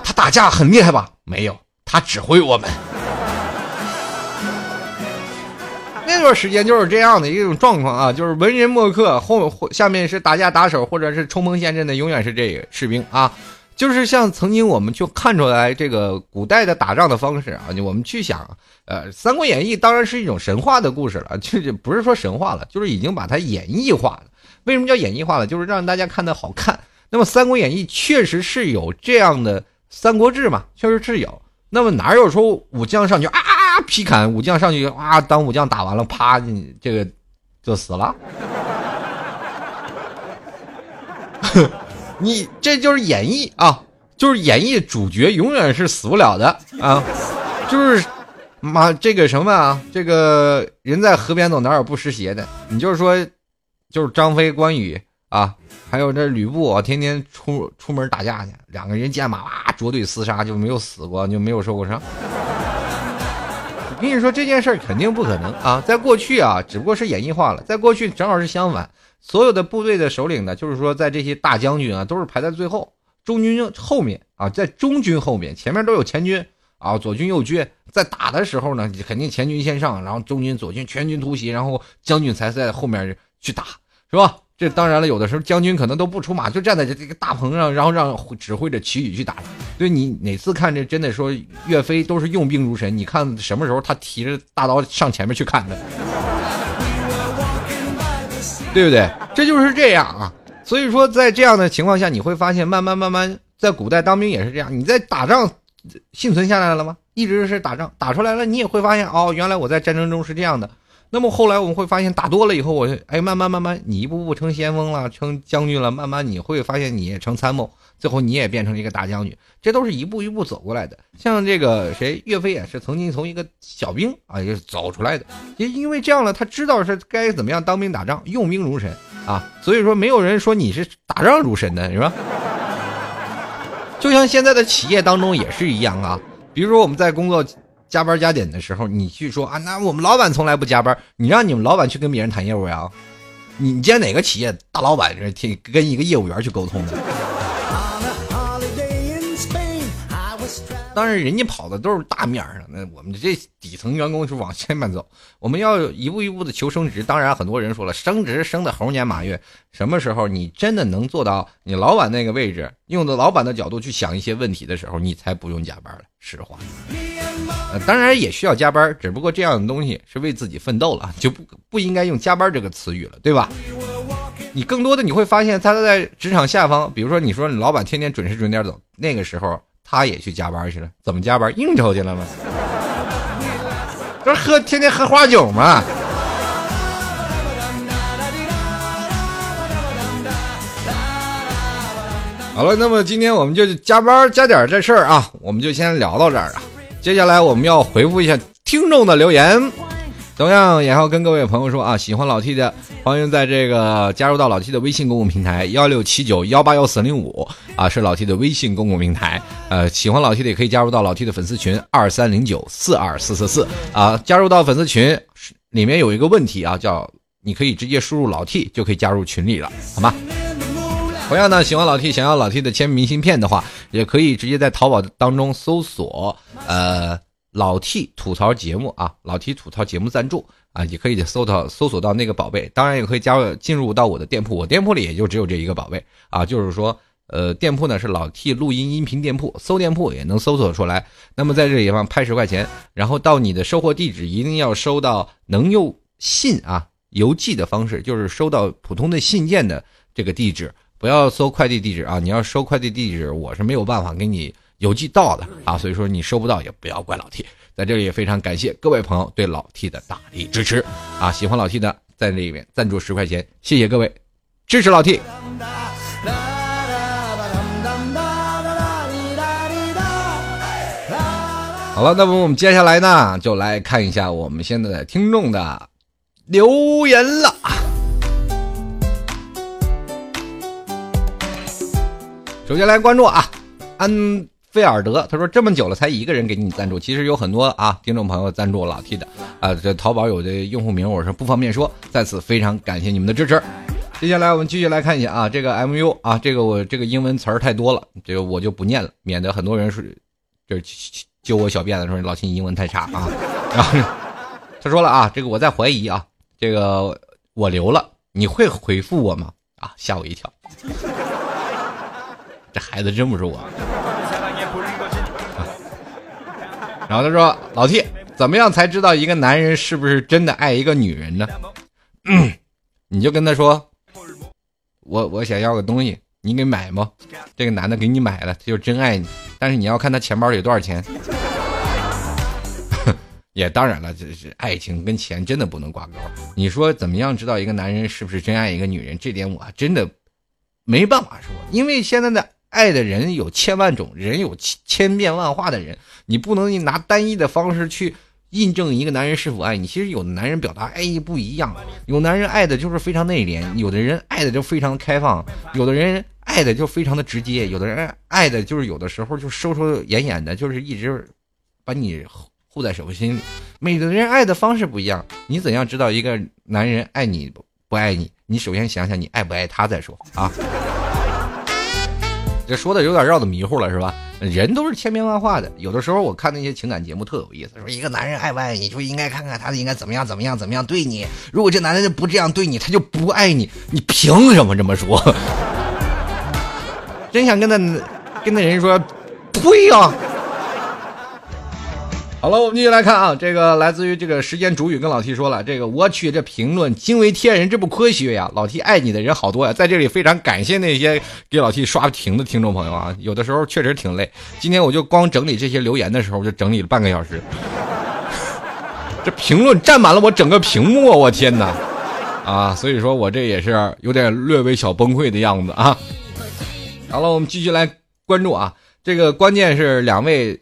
他打架很厉害吧？没有，他指挥我们。这段时间就是这样的一种状况啊，就是文人墨客，后下面是打架打手，或者是冲锋陷阵的，永远是这个士兵啊。就是像曾经我们就看出来这个古代的打仗的方式啊，我们去想，呃，《三国演义》当然是一种神话的故事了，就不是说神话了，就是已经把它演绎化了。为什么叫演绎化了？就是让大家看的好看。那么《三国演义》确实是有这样的《三国志》嘛，确实是有。那么哪有说武将上去啊劈砍，武将上去啊，当武将打完了，啪，你这个就死了？[laughs] 你这就是演绎啊，就是演绎主角永远是死不了的啊，就是妈这个什么啊，这个人在河边走，哪有不湿鞋的？你就是说，就是张飞、关羽啊，还有这吕布啊，天天出出门打架去，两个人见马哇捉对厮杀，就没有死过，就没有受过伤。我跟你说这件事儿肯定不可能啊，在过去啊，只不过是演绎化了，在过去正好是相反。所有的部队的首领呢，就是说，在这些大将军啊，都是排在最后，中军后面啊，在中军后面，前面都有前军啊，左军右军，在打的时候呢，肯定前军先上，然后中军、左军全军突袭，然后将军才在后面去打，是吧？这当然了，有的时候将军可能都不出马，就站在这这个大棚上，然后让指挥着旗语去打。对你哪次看这真的说岳飞都是用兵如神，你看什么时候他提着大刀上前面去砍的？对不对？这就是这样啊。所以说，在这样的情况下，你会发现，慢慢慢慢，在古代当兵也是这样。你在打仗幸存下来了吗？一直是打仗，打出来了，你也会发现，哦，原来我在战争中是这样的。那么后来我们会发现，打多了以后，我哎，慢慢慢慢，你一步步成先锋了，成将军了，慢慢你会发现，你也成参谋，最后你也变成一个大将军。这都是一步一步走过来的。像这个谁，岳飞也是曾经从一个小兵啊，也是走出来的。也因为这样呢，他知道是该怎么样当兵打仗，用兵如神啊。所以说，没有人说你是打仗如神的，是吧？就像现在的企业当中也是一样啊。比如说我们在工作。加班加点的时候，你去说啊，那我们老板从来不加班，你让你们老板去跟别人谈业务呀？你你见哪个企业大老板是跟一个业务员去沟通的？当然，人家跑的都是大面上，那我们这底层员工是往前面走。我们要一步一步的求升职。当然，很多人说了，升职升的猴年马月，什么时候你真的能做到你老板那个位置，用的老板的角度去想一些问题的时候，你才不用加班了。实话，当然也需要加班，只不过这样的东西是为自己奋斗了，就不不应该用加班这个词语了，对吧？你更多的你会发现，他在职场下方，比如说你说你老板天天准时准点走，那个时候。他也去加班去了，怎么加班？应酬去了吗？这喝天天喝花酒吗？好了，那么今天我们就加班加点这事儿啊，我们就先聊到这儿了。接下来我们要回复一下听众的留言。同样也要跟各位朋友说啊，喜欢老 T 的，欢迎在这个加入到老 T 的微信公共平台幺六七九幺八幺四零五啊，是老 T 的微信公共平台。呃，喜欢老 T 的也可以加入到老 T 的粉丝群二三零九四二四四四啊。加入到粉丝群里面有一个问题啊，叫你可以直接输入老 T 就可以加入群里了，好吗？同样呢，喜欢老 T，想要老 T 的签名明信片的话，也可以直接在淘宝当中搜索呃老 T 吐槽节目啊，老 T 吐槽节目赞助啊，也可以搜到搜索到那个宝贝。当然也可以加入进入到我的店铺，我店铺里也就只有这一个宝贝啊，就是说呃店铺呢是老 T 录音音频店铺，搜店铺也能搜索出来。那么在这里方拍十块钱，然后到你的收货地址一定要收到能用信啊邮寄的方式，就是收到普通的信件的这个地址。不要搜快递地址啊！你要收快递地址，我是没有办法给你邮寄到的啊，所以说你收不到也不要怪老 T。在这里也非常感谢各位朋友对老 T 的大力支持啊！喜欢老 T 的在这里面赞助十块钱，谢谢各位支持老 T。好了，那么我们接下来呢，就来看一下我们现在听众的留言了。首先来关注啊，安菲尔德，他说这么久了才一个人给你赞助，其实有很多啊听众朋友赞助老 T 的啊，这淘宝有的用户名我是不方便说，在此非常感谢你们的支持。接下来我们继续来看一下啊，这个 MU 啊，这个我这个英文词儿太多了，这个我就不念了，免得很多人是这揪我小辫子说老 T 英文太差啊。然后他说了啊，这个我在怀疑啊，这个我留了，你会回复我吗？啊，吓我一跳。这孩子真不是我。[laughs] 然后他说：“老 T，怎么样才知道一个男人是不是真的爱一个女人呢？” [clears throat] 你就跟他说：“我我想要个东西，你给买吗？”这个男的给你买了，他就真爱你。但是你要看他钱包里有多少钱。[laughs] 也当然了，这是爱情跟钱真的不能挂钩。你说怎么样知道一个男人是不是真爱一个女人？这点我还真的没办法说，因为现在的。爱的人有千万种，人有千千变万化的人，你不能拿单一的方式去印证一个男人是否爱你。其实有的男人表达爱意不一样，有男人爱的就是非常内敛，有的人爱的就非常的开放，有的人爱的就非常的直接，有的人爱的就是有的时候就收收掩掩的，就是一直把你护在手心里。每个人爱的方式不一样，你怎样知道一个男人爱你不爱你？你首先想想你爱不爱他再说啊。这说的有点绕的迷糊了，是吧？人都是千变万化的，有的时候我看那些情感节目特有意思，说一个男人爱不爱你，就应该看看他应该怎么样怎么样怎么样对你。如果这男人不这样对你，他就不爱你，你凭什么这么说？[laughs] 真想跟他跟那人说，呸啊！好了，我们继续来看啊，这个来自于这个时间主语跟老 T 说了，这个我去这评论惊为天人，这不科学呀！老 T 爱你的人好多呀，在这里非常感谢那些给老 T 刷屏的听众朋友啊，有的时候确实挺累。今天我就光整理这些留言的时候，就整理了半个小时，[laughs] 这评论占满了我整个屏幕，我天哪！啊，所以说我这也是有点略微小崩溃的样子啊。好了，我们继续来关注啊，这个关键是两位。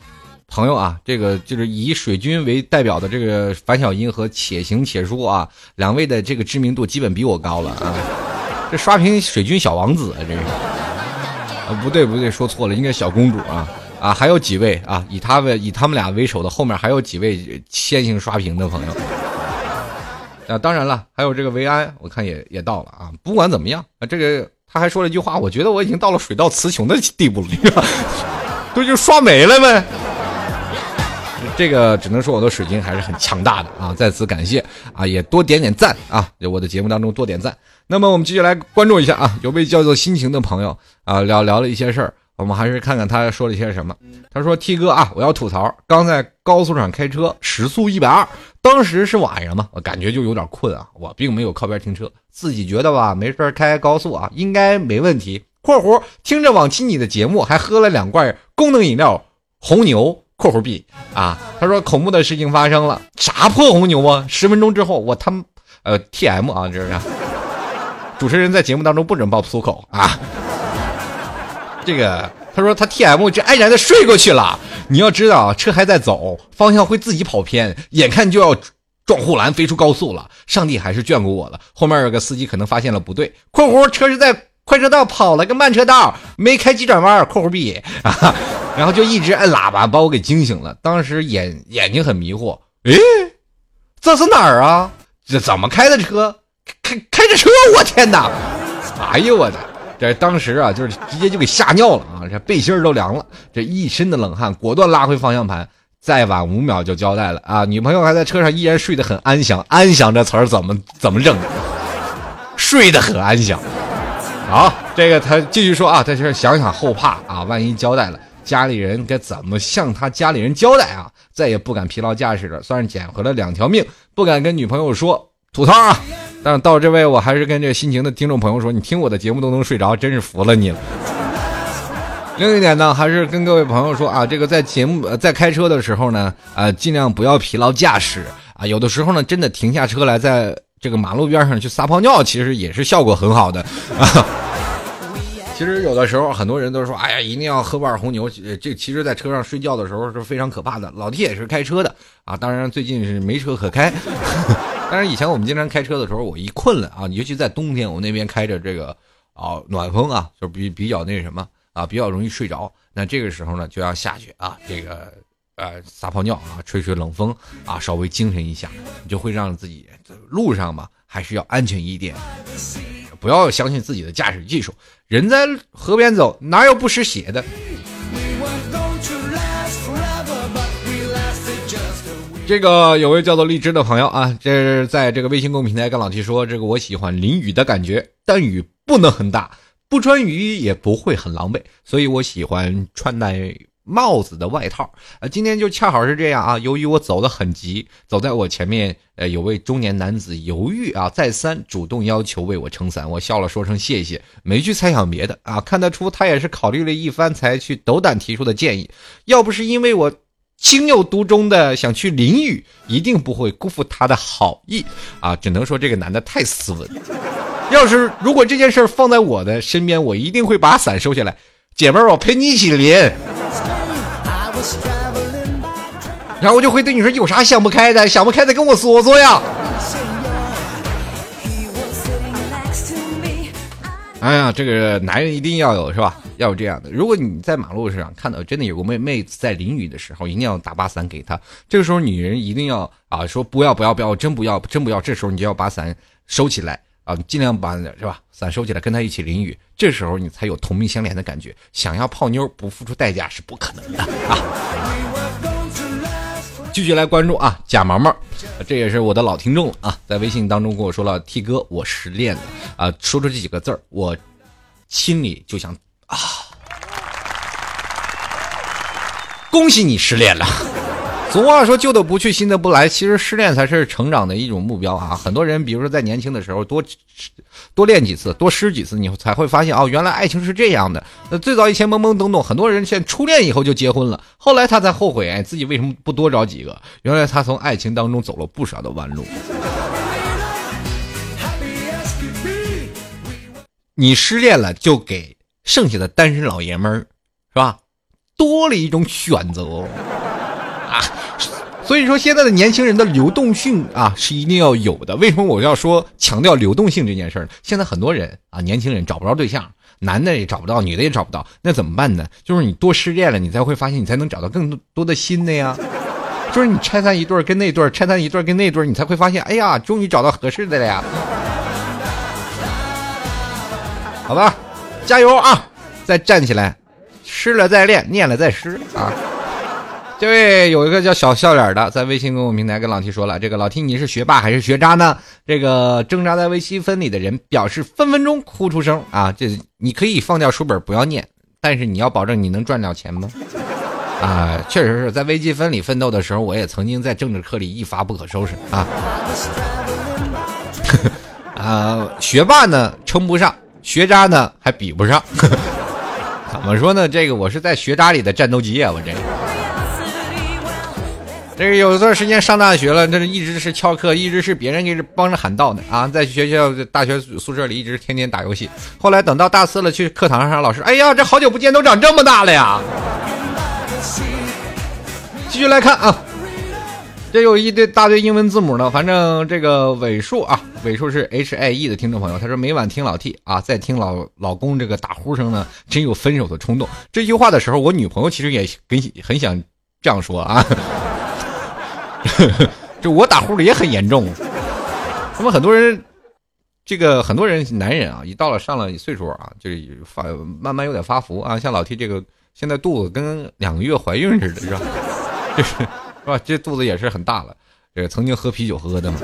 朋友啊，这个就是以水军为代表的这个樊小英和且行且书啊，两位的这个知名度基本比我高了啊。这刷屏水军小王子啊，这是啊，不对不对，说错了，应该小公主啊啊，还有几位啊，以他们以他们俩为首的后面还有几位先行刷屏的朋友啊。当然了，还有这个维安，我看也也到了啊。不管怎么样啊，这个他还说了一句话，我觉得我已经到了水到词穷的地步了，[laughs] 都就刷没了呗。这个只能说我的水晶还是很强大的啊！在此感谢啊，也多点点赞啊，我的节目当中多点赞。那么我们继续来关注一下啊，有位叫做心情的朋友啊，聊聊了一些事儿，我们还是看看他说了一些什么。他说：“T 哥啊，我要吐槽，刚在高速上开车，时速一百二，当时是晚上嘛，我感觉就有点困啊，我并没有靠边停车，自己觉得吧，没事开高速啊，应该没问题。”（括弧听着往期你的节目，还喝了两罐功能饮料红牛。）括弧 B 啊，他说恐怖的事情发生了，啥破红牛啊？十分钟之后，我他妈呃 T M 啊，这是主持人在节目当中不准爆粗口啊。这个他说他 T M 这安然的睡过去了。你要知道，车还在走，方向会自己跑偏，眼看就要撞护栏飞出高速了。上帝还是眷顾我了。后面有个司机可能发现了不对，括弧车是在快车道跑了个慢车道，没开急转弯。括弧 B 啊。然后就一直摁喇叭，把我给惊醒了。当时眼眼睛很迷惑，诶，这是哪儿啊？这怎么开的车？开开着车，我天哪！哎呦我的，这当时啊，就是直接就给吓尿了啊！这背心都凉了，这一身的冷汗，果断拉回方向盘。再晚五秒就交代了啊！女朋友还在车上依然睡得很安详。安详这词儿怎么怎么整？睡得很安详。好，这个他继续说啊，在这想想后怕啊，万一交代了，家里人该怎么向他家里人交代啊？再也不敢疲劳驾驶了，算是捡回了两条命。不敢跟女朋友说吐槽啊。但是到这位，我还是跟这心情的听众朋友说，你听我的节目都能睡着，真是服了你了。另一点呢，还是跟各位朋友说啊，这个在节目在开车的时候呢，啊，尽量不要疲劳驾驶啊。有的时候呢，真的停下车来，在这个马路边上去撒泡尿，其实也是效果很好的啊。[laughs] 其实有的时候，很多人都说，哎呀，一定要喝罐红牛。这其实，在车上睡觉的时候是非常可怕的。老弟也是开车的啊，当然最近是没车可开。[laughs] 但是以前我们经常开车的时候，我一困了啊，尤其在冬天，我那边开着这个啊暖风啊，就比比较那什么啊，比较容易睡着。那这个时候呢，就要下去啊，这个呃撒泡尿啊，吹吹冷风啊，稍微精神一下，你就会让自己路上嘛还是要安全一点。不要相信自己的驾驶技术，人在河边走，哪有不湿鞋的？这个有位叫做荔枝的朋友啊，这是在这个微信公平台跟老 T 说，这个我喜欢淋雨的感觉，但雨不能很大，不穿雨衣也不会很狼狈，所以我喜欢穿戴。帽子的外套，呃，今天就恰好是这样啊。由于我走得很急，走在我前面，呃，有位中年男子犹豫啊，再三主动要求为我撑伞，我笑了，说声谢谢，没去猜想别的啊。看得出他也是考虑了一番才去斗胆提出的建议。要不是因为我情有独钟的想去淋雨，一定不会辜负他的好意啊。只能说这个男的太斯文。要是如果这件事放在我的身边，我一定会把伞收下来，姐妹儿，我陪你一起淋。然后我就会对你说：“有啥想不开的？想不开的跟我说说呀。”哎呀，这个男人一定要有是吧？要有这样的。如果你在马路上看到真的有个妹妹子在淋雨的时候，一定要打把伞给她。这个时候女人一定要啊说不要不要不要，真不要真不要。这时候你就要把伞收起来啊，你尽量把是吧伞收起来，跟他一起淋雨。这时候你才有同命相连的感觉。想要泡妞不付出代价是不可能的啊。继续来关注啊，贾毛毛，这也是我的老听众了啊，在微信当中跟我说了，T 哥，我失恋了啊，说出这几个字儿，我心里就想啊，恭喜你失恋了。[laughs] 俗话说旧的不去，新的不来。其实失恋才是成长的一种目标啊！很多人，比如说在年轻的时候多多练几次，多失几次，你才会发现哦，原来爱情是这样的。那最早以前懵懵懂懂，很多人现初恋以后就结婚了，后来他才后悔，哎，自己为什么不多找几个？原来他从爱情当中走了不少的弯路。你失恋了，就给剩下的单身老爷们儿，是吧？多了一种选择。啊，所以说现在的年轻人的流动性啊是一定要有的。为什么我要说强调流动性这件事呢？现在很多人啊，年轻人找不着对象，男的也找不到，女的也找不到，那怎么办呢？就是你多失恋了，你才会发现，你才能找到更多的新的呀。就是你拆散一对儿跟那对儿拆散一对儿跟那对儿你才会发现，哎呀，终于找到合适的了呀。好吧，加油啊！再站起来，失了再练，念了再失啊。这位有一个叫小笑脸的，在微信公众平台跟老 T 说了：“这个老 T，你是学霸还是学渣呢？”这个挣扎在微积分里的人表示分分钟哭出声啊！这你可以放掉书本不要念，但是你要保证你能赚了钱吗？[laughs] 啊，确实是在微积分里奋斗的时候，我也曾经在政治课里一发不可收拾啊！[laughs] 啊，学霸呢称不上，学渣呢还比不上，[laughs] 怎么说呢？这个我是在学渣里的战斗机啊，我这。这个有一段时间上大学了，这是一直是翘课，一直是别人给帮着喊到的啊，在学校大学宿舍里一直天天打游戏。后来等到大四了，去课堂上，老师，哎呀，这好久不见，都长这么大了呀！继续来看啊，这有一堆大堆英文字母呢，反正这个尾数啊，尾数是 H I E 的听众朋友，他说每晚听老 T 啊，在听老老公这个打呼声呢，真有分手的冲动。这句话的时候，我女朋友其实也很很想这样说啊。[laughs] 就我打呼噜也很严重，那么很多人这个很多人男人啊，一到了上了岁数啊，就是发慢慢有点发福啊。像老 T 这个现在肚子跟两个月怀孕似的，是吧？就是是吧？这肚子也是很大了。这个曾经喝啤酒喝的嘛。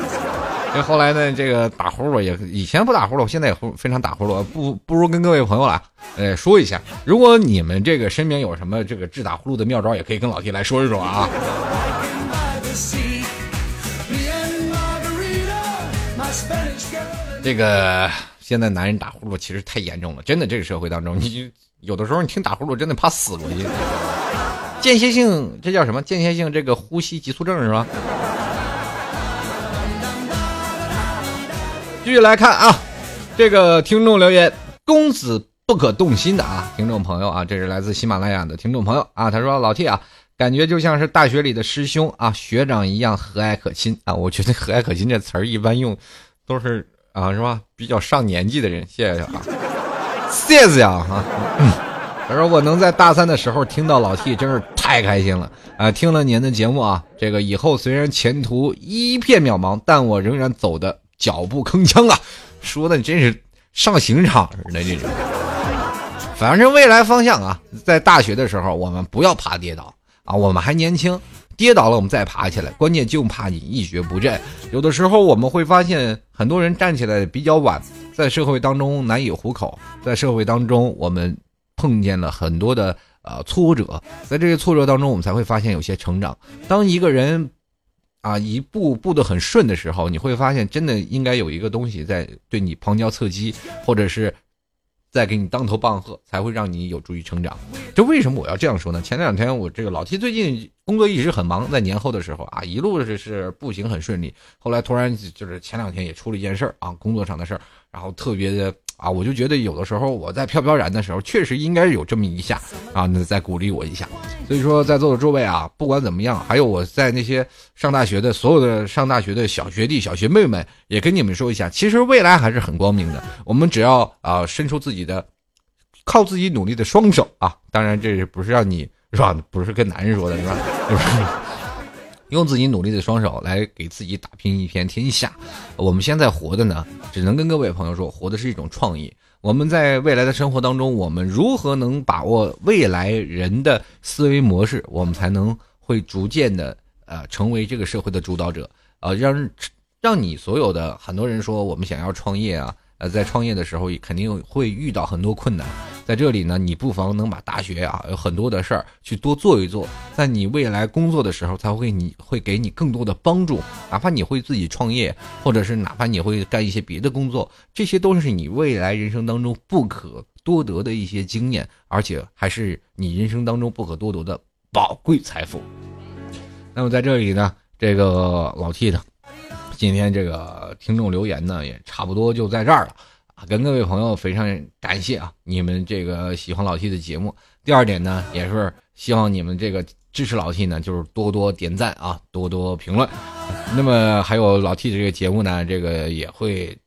这后来呢，这个打呼噜也以前不打呼噜，现在也非常打呼噜。不不如跟各位朋友啊，呃，说一下，如果你们这个身边有什么这个治打呼噜的妙招，也可以跟老 T 来说一说啊。这个现在男人打呼噜其实太严重了，真的，这个社会当中，你有的时候你听打呼噜真的怕死过去。间歇性，这叫什么？间歇性这个呼吸急促症是吧？继续来看啊，这个听众留言，公子不可动心的啊，听众朋友啊，这是来自喜马拉雅的听众朋友啊，他说老 T 啊，感觉就像是大学里的师兄啊，学长一样和蔼可亲啊，我觉得和蔼可亲这词儿一般用都是。啊，是吧？比较上年纪的人，谢谢啊，谢谢啊哈。他说我能在大三的时候听到老 T，真是太开心了啊！听了您的节目啊，这个以后虽然前途一片渺茫，但我仍然走的脚步铿锵啊！说的真是上刑场似的这种。反正未来方向啊，在大学的时候，我们不要怕跌倒啊，我们还年轻。跌倒了，我们再爬起来。关键就怕你一蹶不振。有的时候我们会发现，很多人站起来比较晚，在社会当中难以糊口。在社会当中，我们碰见了很多的呃挫折，在这些挫折当中，我们才会发现有些成长。当一个人啊一步步的很顺的时候，你会发现，真的应该有一个东西在对你旁敲侧击，或者是。再给你当头棒喝，才会让你有助于成长。这为什么我要这样说呢？前两天我这个老 T 最近工作一直很忙，在年后的时候啊，一路是是步行很顺利。后来突然就是前两天也出了一件事儿啊，工作上的事儿，然后特别的。啊，我就觉得有的时候我在飘飘然的时候，确实应该有这么一下啊，那再鼓励我一下。所以说，在座的诸位啊，不管怎么样，还有我在那些上大学的所有的上大学的小学弟、小学妹们，也跟你们说一下，其实未来还是很光明的。我们只要啊，伸出自己的，靠自己努力的双手啊，当然这不是让你是吧？不是跟男人说的是吧？就是。用自己努力的双手来给自己打拼一片天下。我们现在活的呢，只能跟各位朋友说，活的是一种创意。我们在未来的生活当中，我们如何能把握未来人的思维模式，我们才能会逐渐的呃成为这个社会的主导者。呃，让让你所有的很多人说，我们想要创业啊。呃，在创业的时候肯定会遇到很多困难，在这里呢，你不妨能把大学啊有很多的事儿去多做一做，在你未来工作的时候才会你会给你更多的帮助，哪怕你会自己创业，或者是哪怕你会干一些别的工作，这些都是你未来人生当中不可多得的一些经验，而且还是你人生当中不可多得的宝贵财富。那么在这里呢，这个老 T 呢。今天这个听众留言呢，也差不多就在这儿了！跟各位朋友非常感谢啊，你们这个喜欢老 T 的节目。第二点呢，也是希望你们这个支持老 T 呢，就是多多点赞啊，多多评论。那么还有老 T 的这个节目呢，这个也会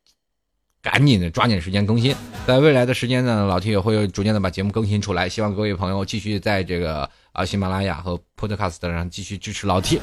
赶紧的抓紧时间更新。在未来的时间呢，老 T 也会逐渐的把节目更新出来。希望各位朋友继续在这个啊喜马拉雅和 Podcast 上继续支持老 T。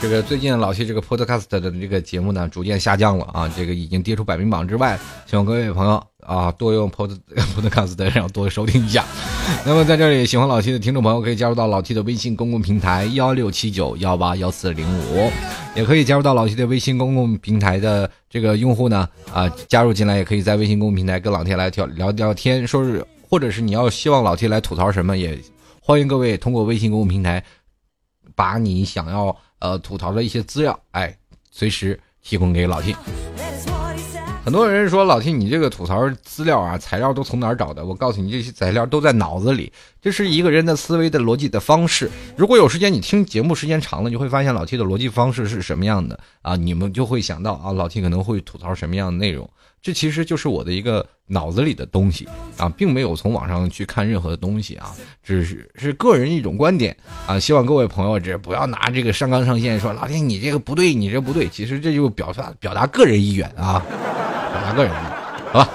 这个最近老七这个 Podcast 的这个节目呢，逐渐下降了啊，这个已经跌出百名榜之外。希望各位朋友啊，多用 Pod [laughs] Podcast 然后多收听一下。[laughs] 那么在这里，喜欢老 T 的听众朋友可以加入到老 T 的微信公共平台幺六七九幺八幺四零五，也可以加入到老 T 的微信公共平台的这个用户呢啊，加入进来也可以在微信公共平台跟老 T 来聊聊聊天，说是或者是你要希望老 T 来吐槽什么，也欢迎各位通过微信公共平台把你想要。呃，吐槽的一些资料，哎，随时提供给老 T。很多人说老 T，你这个吐槽资料啊，材料都从哪儿找的？我告诉你，这些材料都在脑子里。这是一个人的思维的逻辑的方式。如果有时间，你听节目时间长了，你会发现老 T 的逻辑方式是什么样的啊？你们就会想到啊，老 T 可能会吐槽什么样的内容。这其实就是我的一个脑子里的东西啊，并没有从网上去看任何的东西啊，只是是个人一种观点啊。希望各位朋友这不要拿这个上纲上线，说老天你这个不对，你这不对。其实这就表达表达个人意愿啊，表达个人意愿，好吧。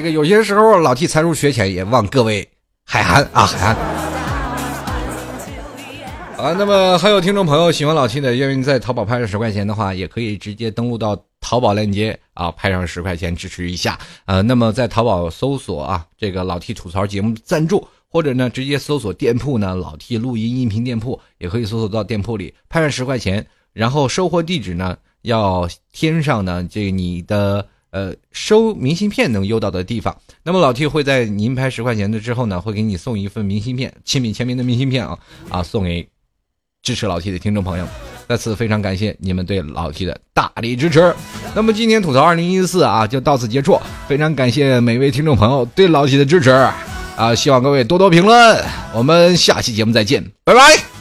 这个有些时候老替才疏学浅，也望各位海涵啊，海涵。啊，那么还有听众朋友喜欢老 T 的，愿意在淘宝拍上十块钱的话，也可以直接登录到淘宝链接啊，拍上十块钱支持一下。呃，那么在淘宝搜索啊，这个老 T 吐槽节目赞助，或者呢直接搜索店铺呢，老 T 录音音频店铺，也可以搜索到店铺里拍上十块钱，然后收货地址呢要添上呢这你的。呃，收明信片能邮到的地方，那么老 T 会在您拍十块钱的之后呢，会给你送一份明信片，亲笔签名的明信片啊啊，送给支持老 T 的听众朋友。再次非常感谢你们对老 T 的大力支持。那么今天吐槽二零一四啊，就到此结束。非常感谢每位听众朋友对老 T 的支持啊，希望各位多多评论。我们下期节目再见，拜拜。